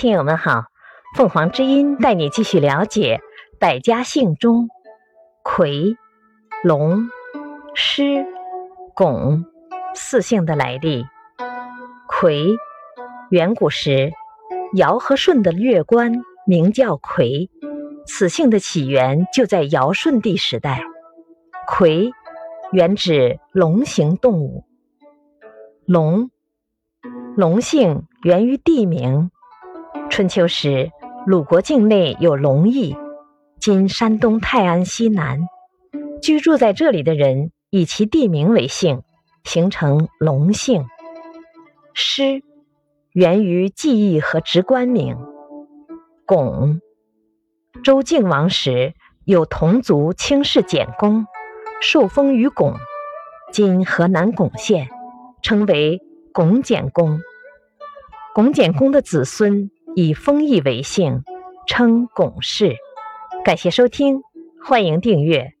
听友们好，凤凰之音带你继续了解百家姓中魁、龙、狮、巩四姓的来历。魁，远古时尧和舜的月官名叫魁，此姓的起源就在尧舜帝时代。魁原指龙形动物。龙，龙姓源于地名。春秋时，鲁国境内有龙邑，今山东泰安西南。居住在这里的人以其地名为姓，形成龙姓。师，源于记忆和直观名。巩，周敬王时有同族卿士简公，受封于巩，今河南巩县，称为巩简公。巩简公的子孙。以封邑为姓，称巩氏。感谢收听，欢迎订阅。